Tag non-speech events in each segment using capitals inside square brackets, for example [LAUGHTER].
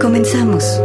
Comenzamos.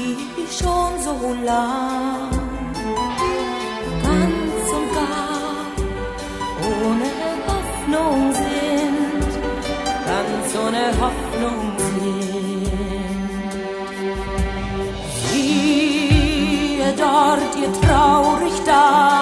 Die schon so lang ganz und gar ohne Hoffnung sind, ganz ohne Hoffnung sind. Siehe dort ihr traurig Dasein,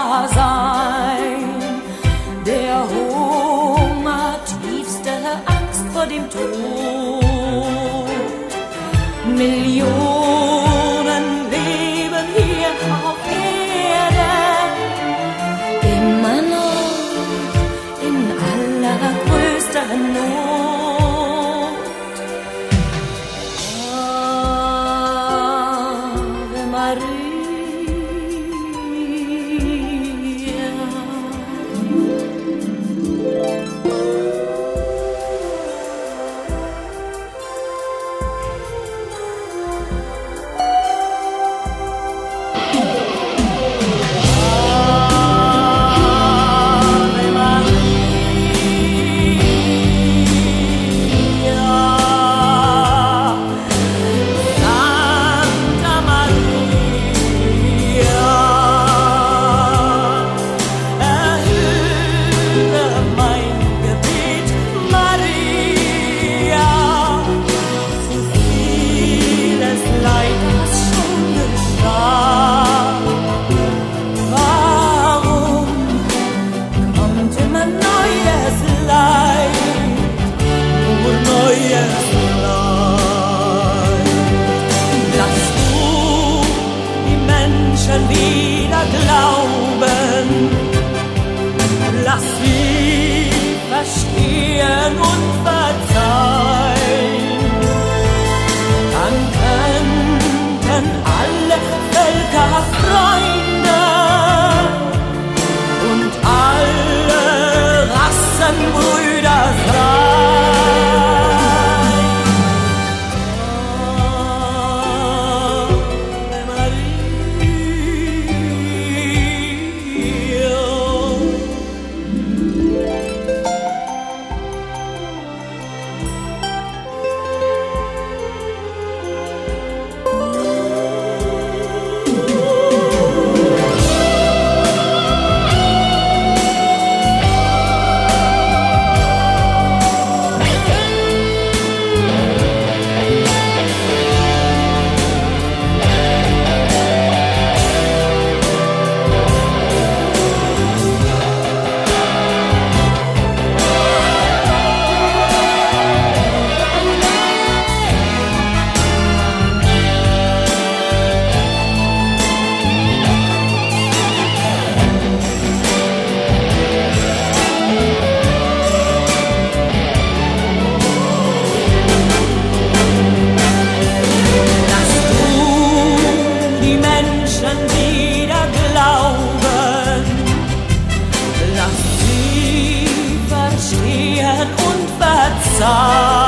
verstehen und verzeihen.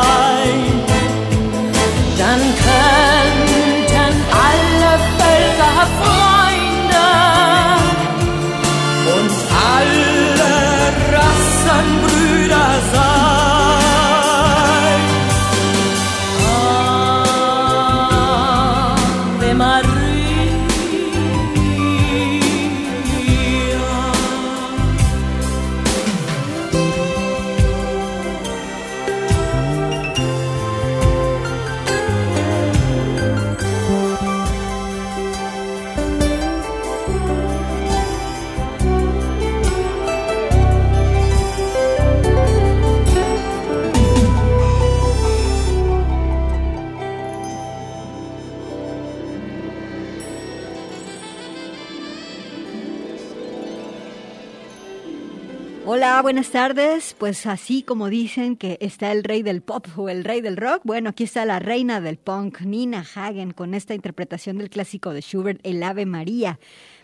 Buenas tardes. Pues así como dicen que está el rey del pop o el rey del rock, bueno, aquí está la reina del punk, Nina Hagen, con esta interpretación del clásico de Schubert, El Ave María.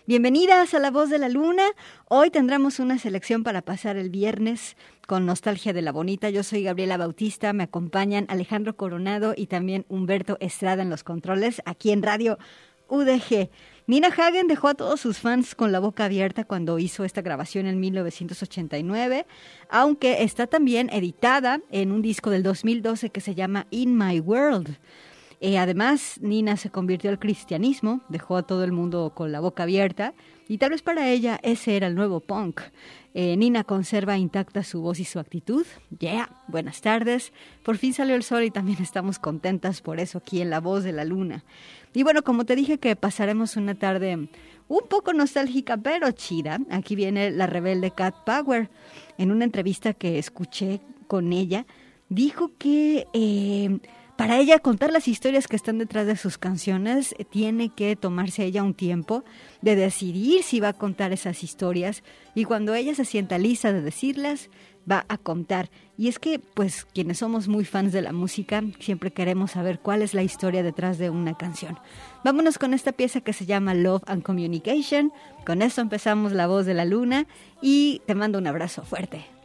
Bienvenidas a La Voz de la Luna. Hoy tendremos una selección para pasar el viernes con Nostalgia de la Bonita. Yo soy Gabriela Bautista, me acompañan Alejandro Coronado y también Humberto Estrada en los controles aquí en Radio UDG. Nina Hagen dejó a todos sus fans con la boca abierta cuando hizo esta grabación en 1989, aunque está también editada en un disco del 2012 que se llama In My World. Eh, además, Nina se convirtió al cristianismo, dejó a todo el mundo con la boca abierta y tal vez para ella ese era el nuevo punk. Eh, Nina conserva intacta su voz y su actitud. Yeah, buenas tardes. Por fin salió el sol y también estamos contentas por eso aquí en La Voz de la Luna. Y bueno, como te dije que pasaremos una tarde un poco nostálgica pero chida, aquí viene la rebelde Cat Power. En una entrevista que escuché con ella, dijo que eh, para ella contar las historias que están detrás de sus canciones eh, tiene que tomarse ella un tiempo de decidir si va a contar esas historias y cuando ella se sienta lista de decirlas, va a contar. Y es que, pues, quienes somos muy fans de la música, siempre queremos saber cuál es la historia detrás de una canción. Vámonos con esta pieza que se llama Love and Communication. Con esto empezamos La Voz de la Luna y te mando un abrazo fuerte.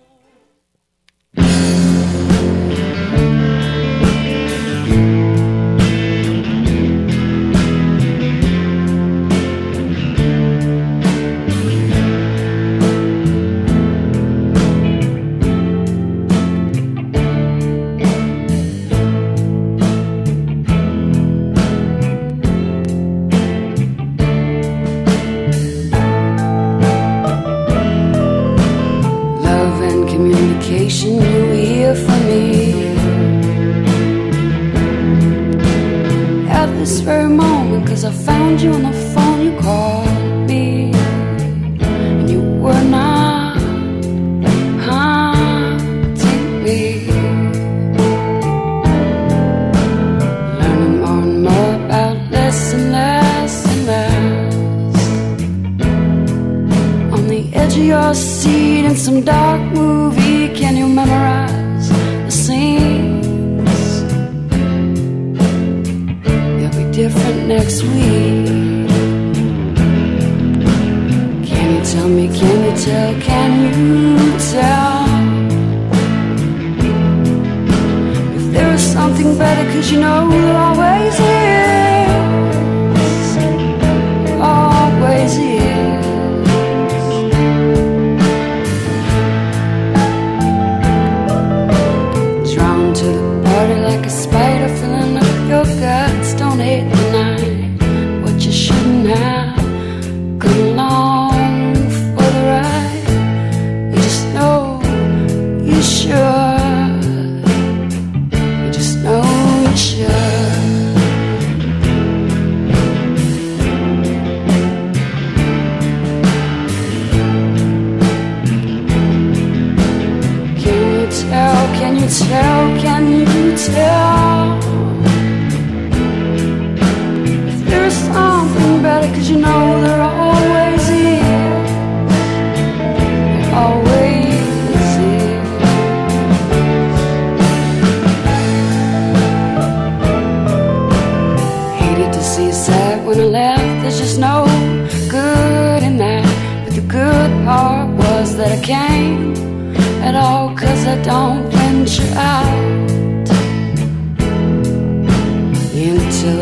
Some dark movie.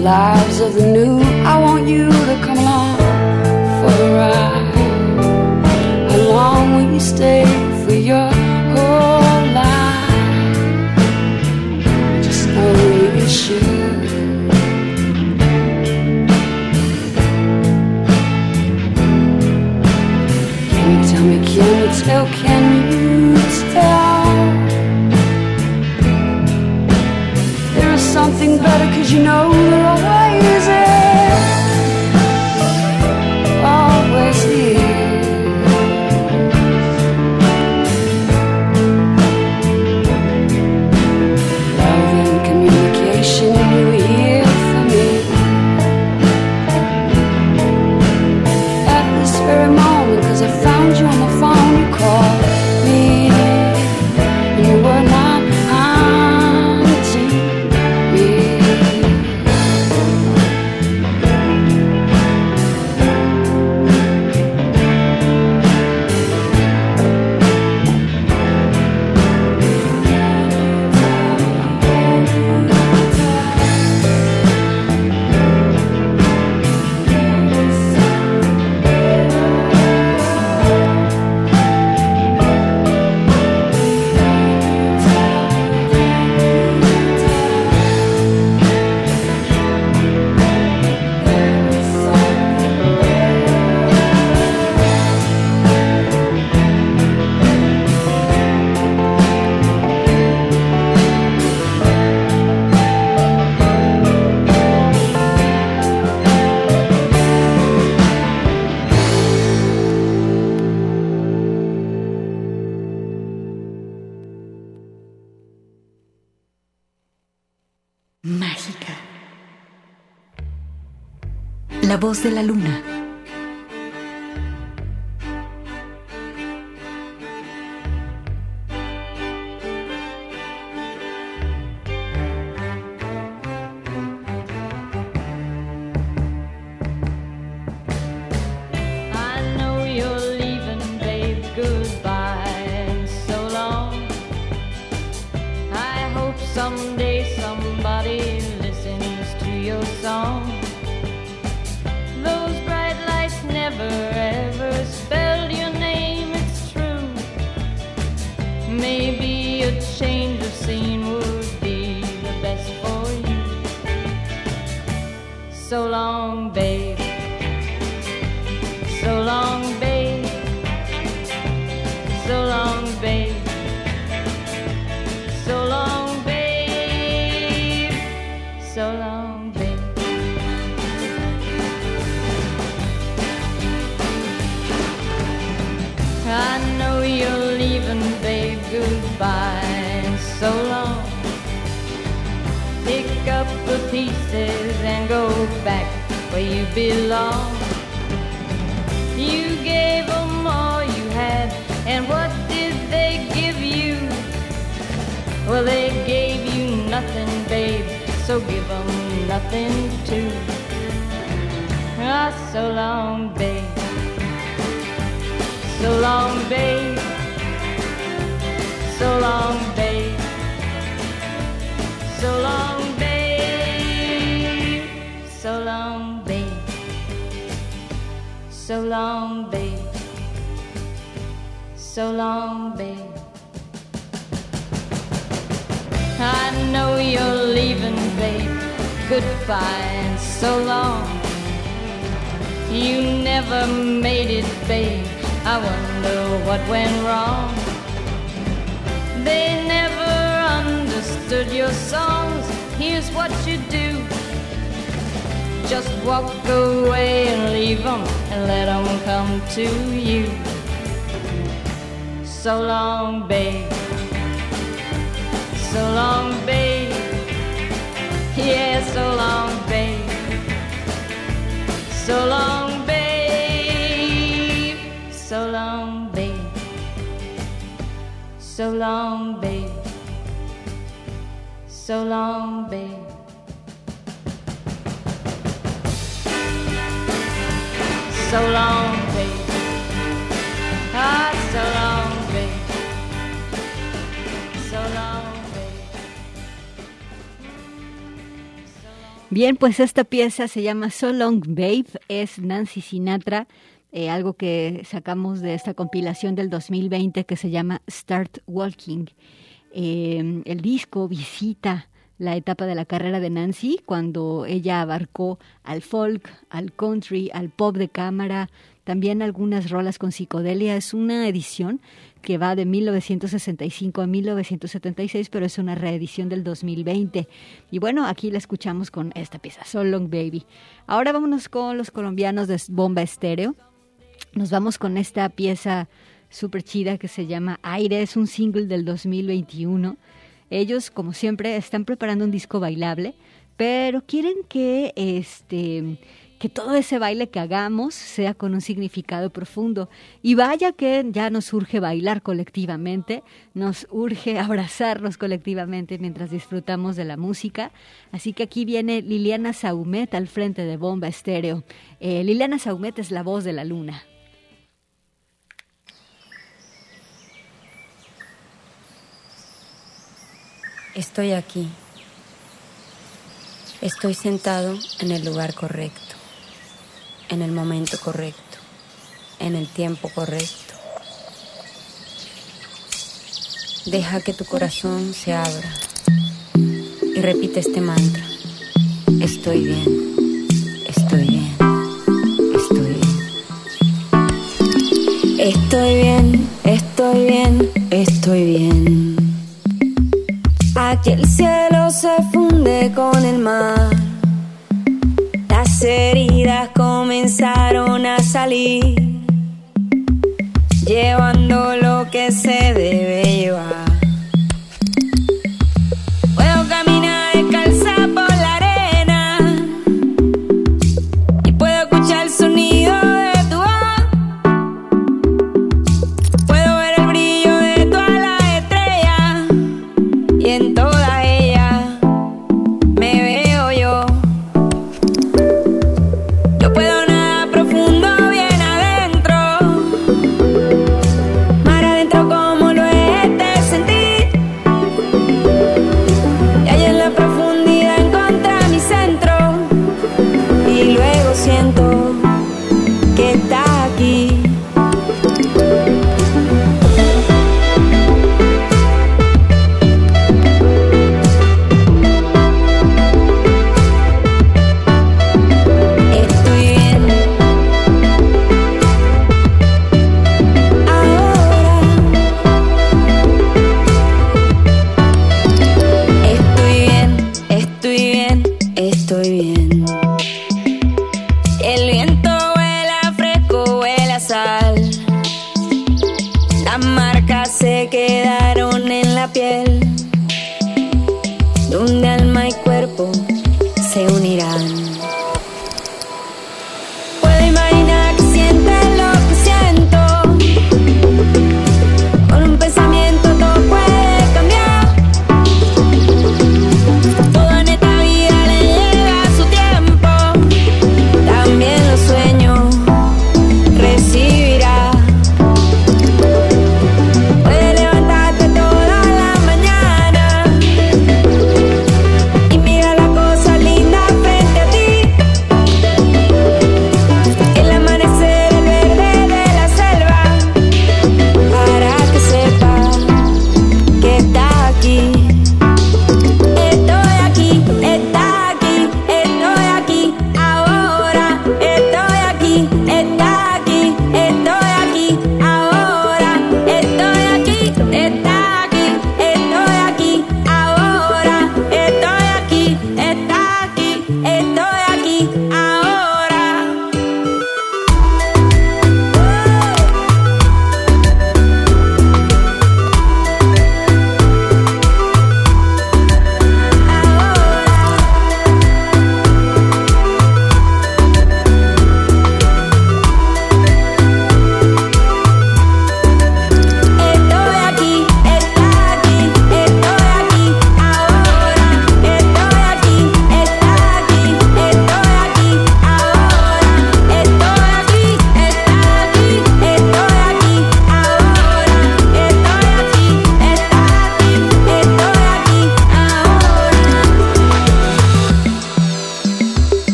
Lives of the new. I want you to come along for the ride. How long will you stay La voz de la luna. Well, they gave you nothing, babe, so give them nothing too. Ah, so long, babe. So long, babe. So long, babe. So long, babe. So long, babe. So long, babe. So long, babe. I know you're leaving, babe. Goodbye and so long. You never made it, babe. I wonder what went wrong. They never understood your songs. Here's what you do. Just walk away and leave them and let them come to you. So long, babe. So long, babe. Yeah, so long, babe. So long, babe. So long, babe. So long, babe. So long, babe. So long, babe. Ah, so long, Bien, pues esta pieza se llama So Long Babe, es Nancy Sinatra, eh, algo que sacamos de esta compilación del 2020 que se llama Start Walking. Eh, el disco visita la etapa de la carrera de Nancy cuando ella abarcó al folk, al country, al pop de cámara, también algunas rolas con psicodelia. Es una edición que va de 1965 a 1976, pero es una reedición del 2020. Y bueno, aquí la escuchamos con esta pieza, So Long Baby. Ahora vámonos con los colombianos de Bomba Estéreo. Nos vamos con esta pieza súper chida que se llama Aire, es un single del 2021. Ellos, como siempre, están preparando un disco bailable, pero quieren que este que todo ese baile que hagamos sea con un significado profundo. Y vaya que ya nos urge bailar colectivamente, nos urge [LAUGHS] abrazarnos colectivamente mientras disfrutamos de la música. Así que aquí viene Liliana Saumet al frente de Bomba Estéreo. Eh, Liliana Saumet es la voz de la luna. Estoy aquí. Estoy sentado en el lugar correcto en el momento correcto, en el tiempo correcto. Deja que tu corazón se abra y repite este mantra. Estoy bien, estoy bien, estoy bien. Estoy bien, estoy bien, estoy bien. Aquí el cielo se funde con el mar las heridas comenzaron a salir, llevando lo que se debe llevar.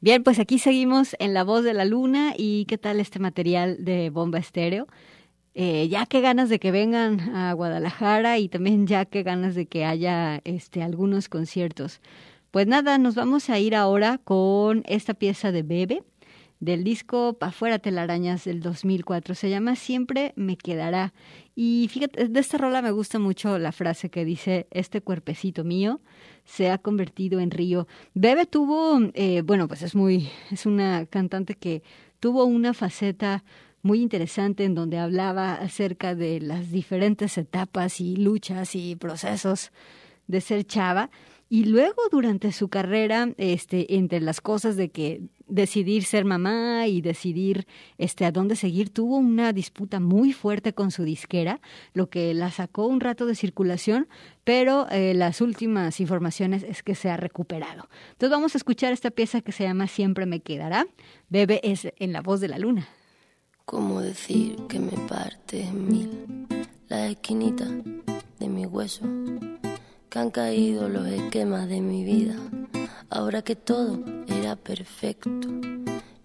Bien, pues aquí seguimos en La Voz de la Luna y qué tal este material de Bomba Estéreo. Eh, ya que ganas de que vengan a Guadalajara y también ya que ganas de que haya este, algunos conciertos. Pues nada, nos vamos a ir ahora con esta pieza de Bebe del disco Pa' fuera telarañas del 2004. Se llama Siempre me quedará. Y fíjate, de esta rola me gusta mucho la frase que dice, este cuerpecito mío se ha convertido en río. Bebe tuvo, eh, bueno, pues es muy, es una cantante que tuvo una faceta muy interesante en donde hablaba acerca de las diferentes etapas y luchas y procesos de ser chava. Y luego durante su carrera, este, entre las cosas de que decidir ser mamá y decidir este a dónde seguir, tuvo una disputa muy fuerte con su disquera, lo que la sacó un rato de circulación, pero eh, las últimas informaciones es que se ha recuperado. Entonces vamos a escuchar esta pieza que se llama Siempre me quedará. Bebe es en la voz de la luna. ¿Cómo decir que me parte mil la esquinita de mi hueso? Que han caído los esquemas de mi vida, ahora que todo era perfecto.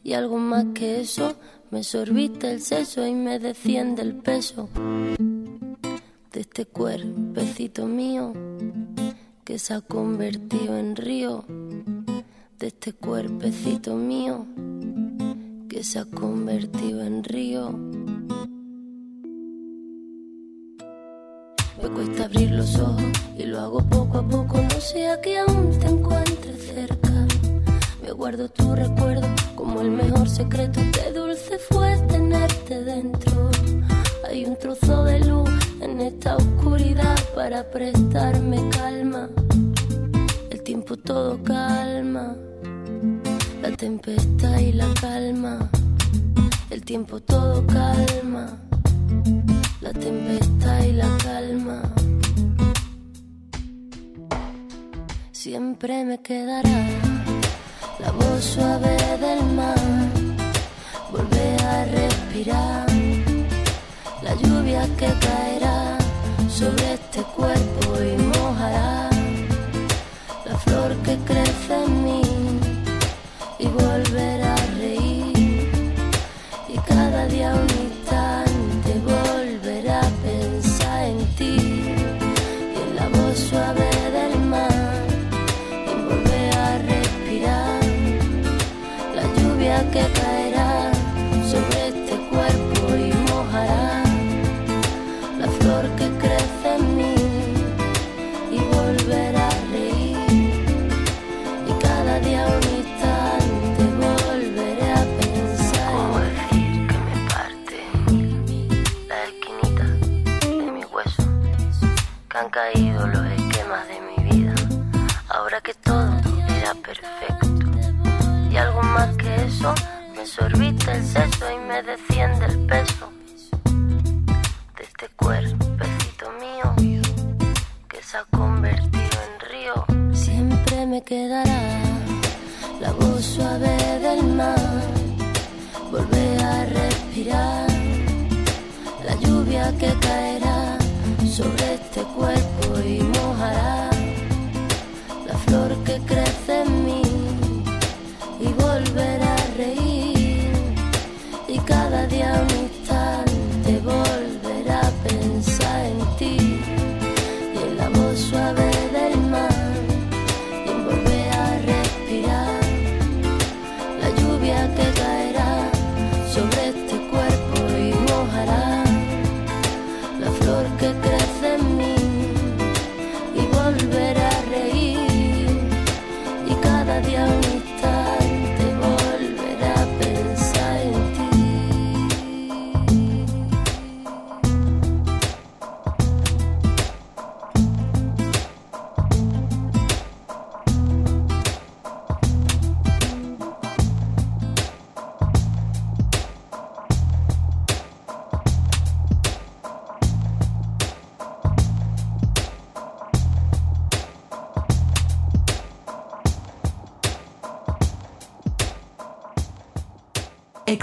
Y algo más que eso, me sorbiste el seso y me desciende el peso de este cuerpecito mío que se ha convertido en río, de este cuerpecito mío que se ha convertido en río. Me cuesta abrir los ojos y lo hago poco a poco, no sea que aún te. Me guardo tu recuerdo como el mejor secreto, qué dulce fue tenerte dentro. Hay un trozo de luz en esta oscuridad para prestarme calma. El tiempo todo calma la tempestad y la calma, el tiempo todo calma, la tempestad y la calma. Siempre me quedará suave del mar, volver a respirar, la lluvia que caerá sobre este cuerpo y mojará. La flor que crece en mí y volver a reír. Y cada día un sobre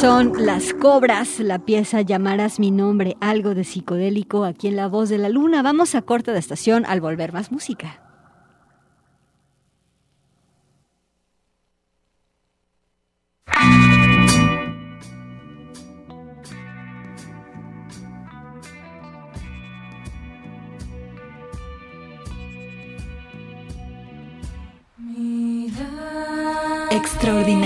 Son Las Cobras, la pieza Llamarás mi nombre, algo de psicodélico aquí en La Voz de la Luna. Vamos a corte de estación al volver más música. Extraordinaria.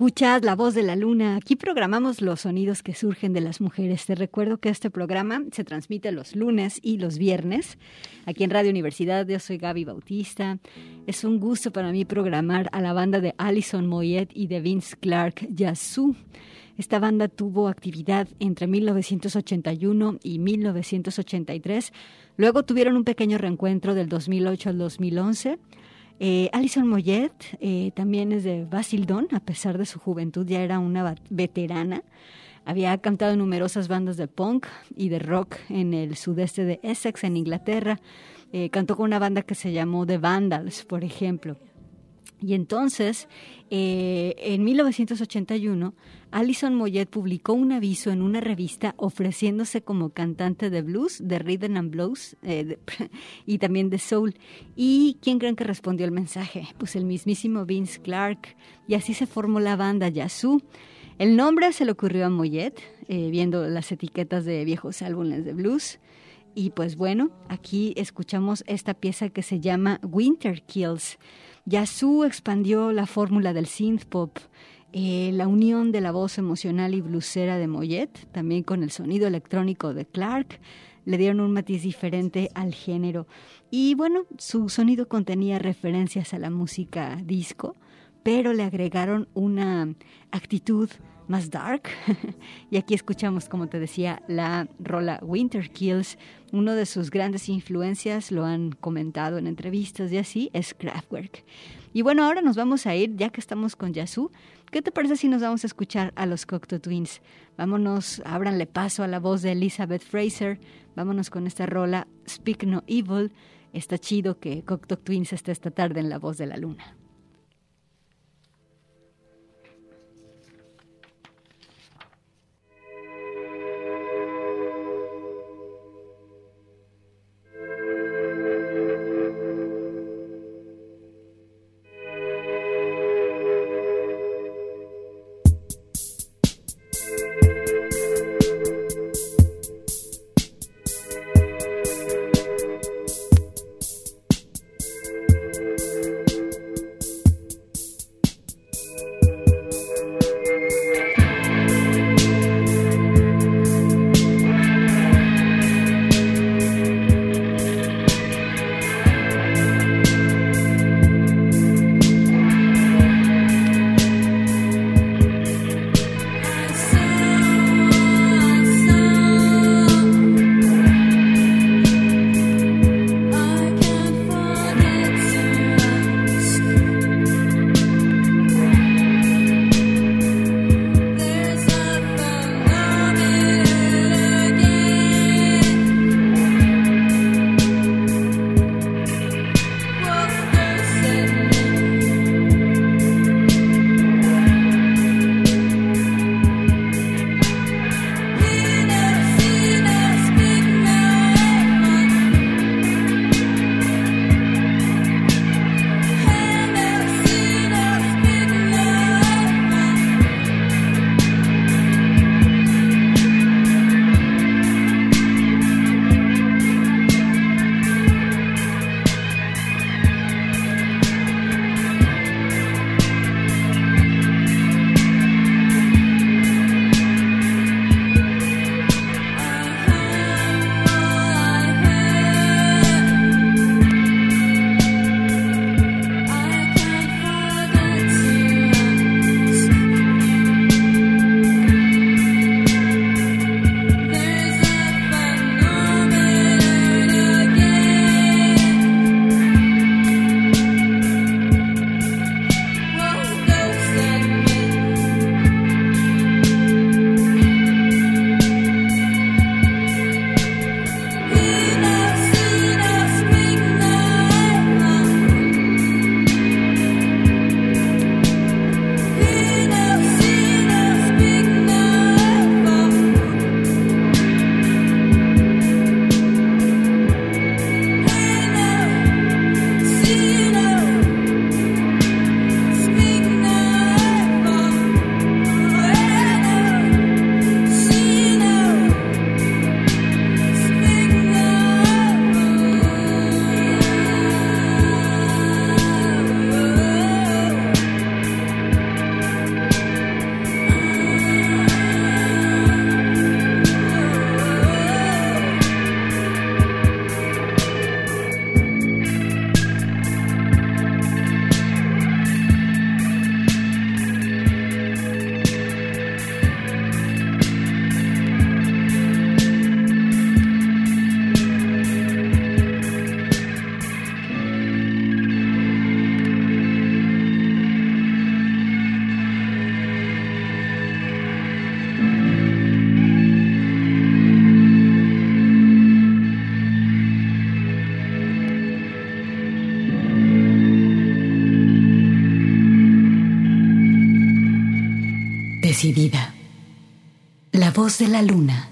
Escuchas La Voz de la Luna. Aquí programamos los sonidos que surgen de las mujeres. Te recuerdo que este programa se transmite los lunes y los viernes aquí en Radio Universidad. Yo soy Gaby Bautista. Es un gusto para mí programar a la banda de Alison Moyet y de Vince Clark Yazoo. Esta banda tuvo actividad entre 1981 y 1983. Luego tuvieron un pequeño reencuentro del 2008 al 2011 eh, Alison Moyet eh, también es de Basildon, a pesar de su juventud ya era una veterana. Había cantado en numerosas bandas de punk y de rock en el sudeste de Essex, en Inglaterra. Eh, cantó con una banda que se llamó The Vandals, por ejemplo. Y entonces, eh, en 1981, Alison Moyet publicó un aviso en una revista ofreciéndose como cantante de blues, de rhythm and blues eh, [LAUGHS] y también de soul. ¿Y quién creen que respondió el mensaje? Pues el mismísimo Vince Clark. Y así se formó la banda Yazoo. El nombre se le ocurrió a Moyet, eh, viendo las etiquetas de viejos álbumes de blues. Y pues bueno, aquí escuchamos esta pieza que se llama Winter Kills. Yazoo expandió la fórmula del synth pop, eh, la unión de la voz emocional y blusera de Moyet, también con el sonido electrónico de Clark, le dieron un matiz diferente al género. Y bueno, su sonido contenía referencias a la música disco, pero le agregaron una actitud más dark. [LAUGHS] y aquí escuchamos, como te decía, la rola Winter Kills. Uno de sus grandes influencias, lo han comentado en entrevistas y así, es Kraftwerk. Y bueno, ahora nos vamos a ir, ya que estamos con Yazoo. ¿Qué te parece si nos vamos a escuchar a los Cocteau Twins? Vámonos, ábranle paso a la voz de Elizabeth Fraser. Vámonos con esta rola Speak No Evil. Está chido que Cocteau Twins esté esta tarde en la voz de la luna. De la luna.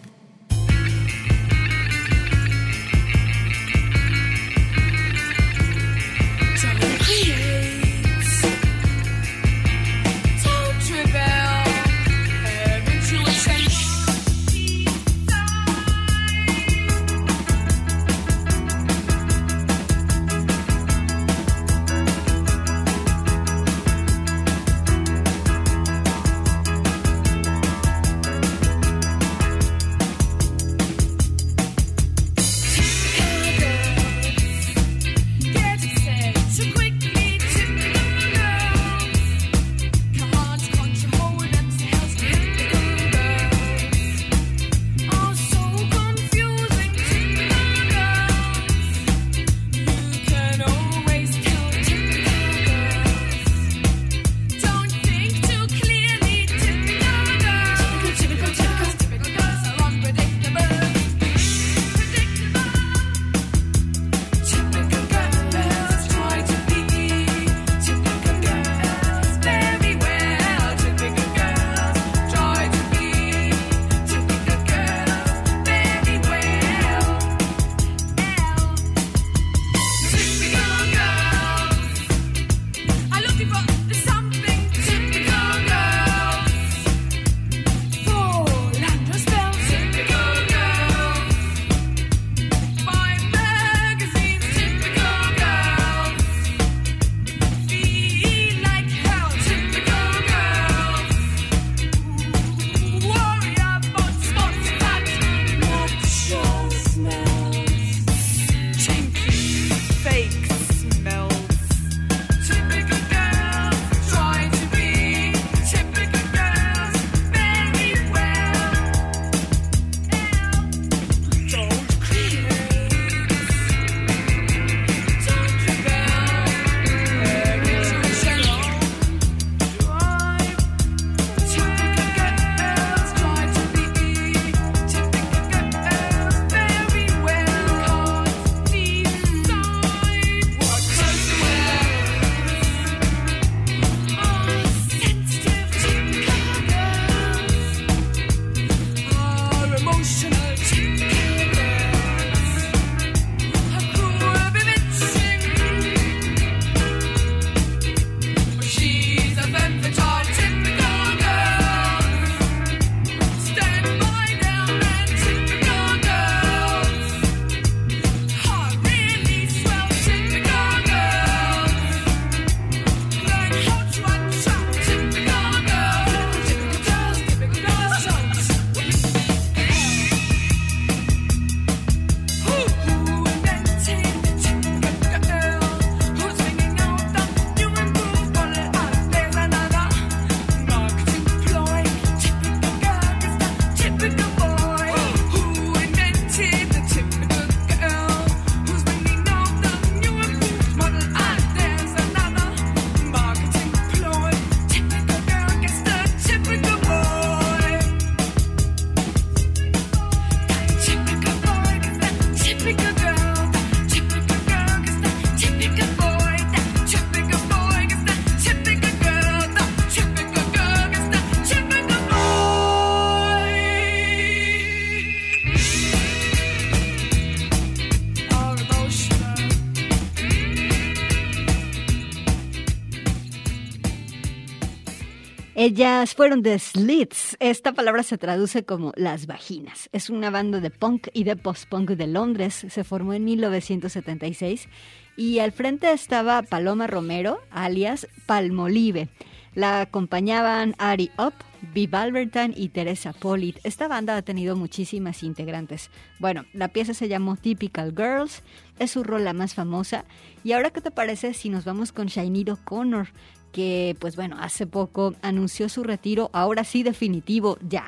Ellas fueron The Slits. Esta palabra se traduce como las vaginas. Es una banda de punk y de post-punk de Londres. Se formó en 1976 y al frente estaba Paloma Romero, alias Palmolive. La acompañaban Ari Up, Viv Albertine y Teresa Polit. Esta banda ha tenido muchísimas integrantes. Bueno, la pieza se llamó Typical Girls, es su rol la más famosa. Y ahora, ¿qué te parece si nos vamos con Shainiro Connor? Que pues bueno, hace poco anunció su retiro, ahora sí definitivo, ya.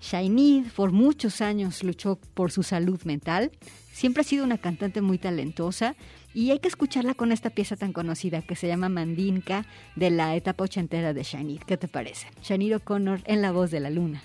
Shainid por muchos años luchó por su salud mental, siempre ha sido una cantante muy talentosa y hay que escucharla con esta pieza tan conocida que se llama Mandinka de la etapa ochentera de Shainid. ¿Qué te parece? Shainid O'Connor en la voz de la luna.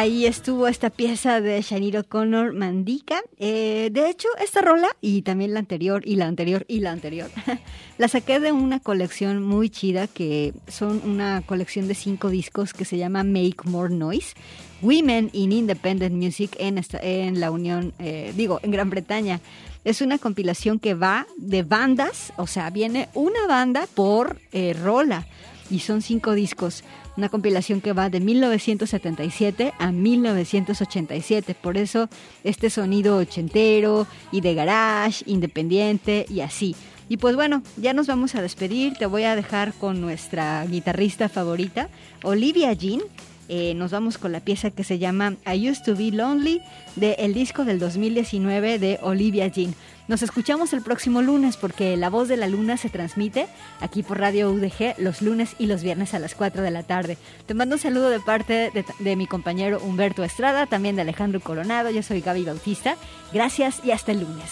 Ahí estuvo esta pieza de Shaniro Connor Mandika. Eh, de hecho, esta rola y también la anterior y la anterior y la anterior, [LAUGHS] la saqué de una colección muy chida que son una colección de cinco discos que se llama Make More Noise. Women in Independent Music en, esta, en la Unión, eh, digo, en Gran Bretaña. Es una compilación que va de bandas, o sea, viene una banda por eh, rola y son cinco discos una compilación que va de 1977 a 1987. Por eso este sonido ochentero y de garage, independiente y así. Y pues bueno, ya nos vamos a despedir. Te voy a dejar con nuestra guitarrista favorita, Olivia Jean. Eh, nos vamos con la pieza que se llama I Used to Be Lonely del el disco del 2019 de Olivia Jean. Nos escuchamos el próximo lunes porque La Voz de la Luna se transmite aquí por Radio UDG los lunes y los viernes a las 4 de la tarde. Te mando un saludo de parte de, mi compañero Humberto Estrada, también de Alejandro Coronado. Yo soy Gaby Bautista. Gracias y hasta el lunes.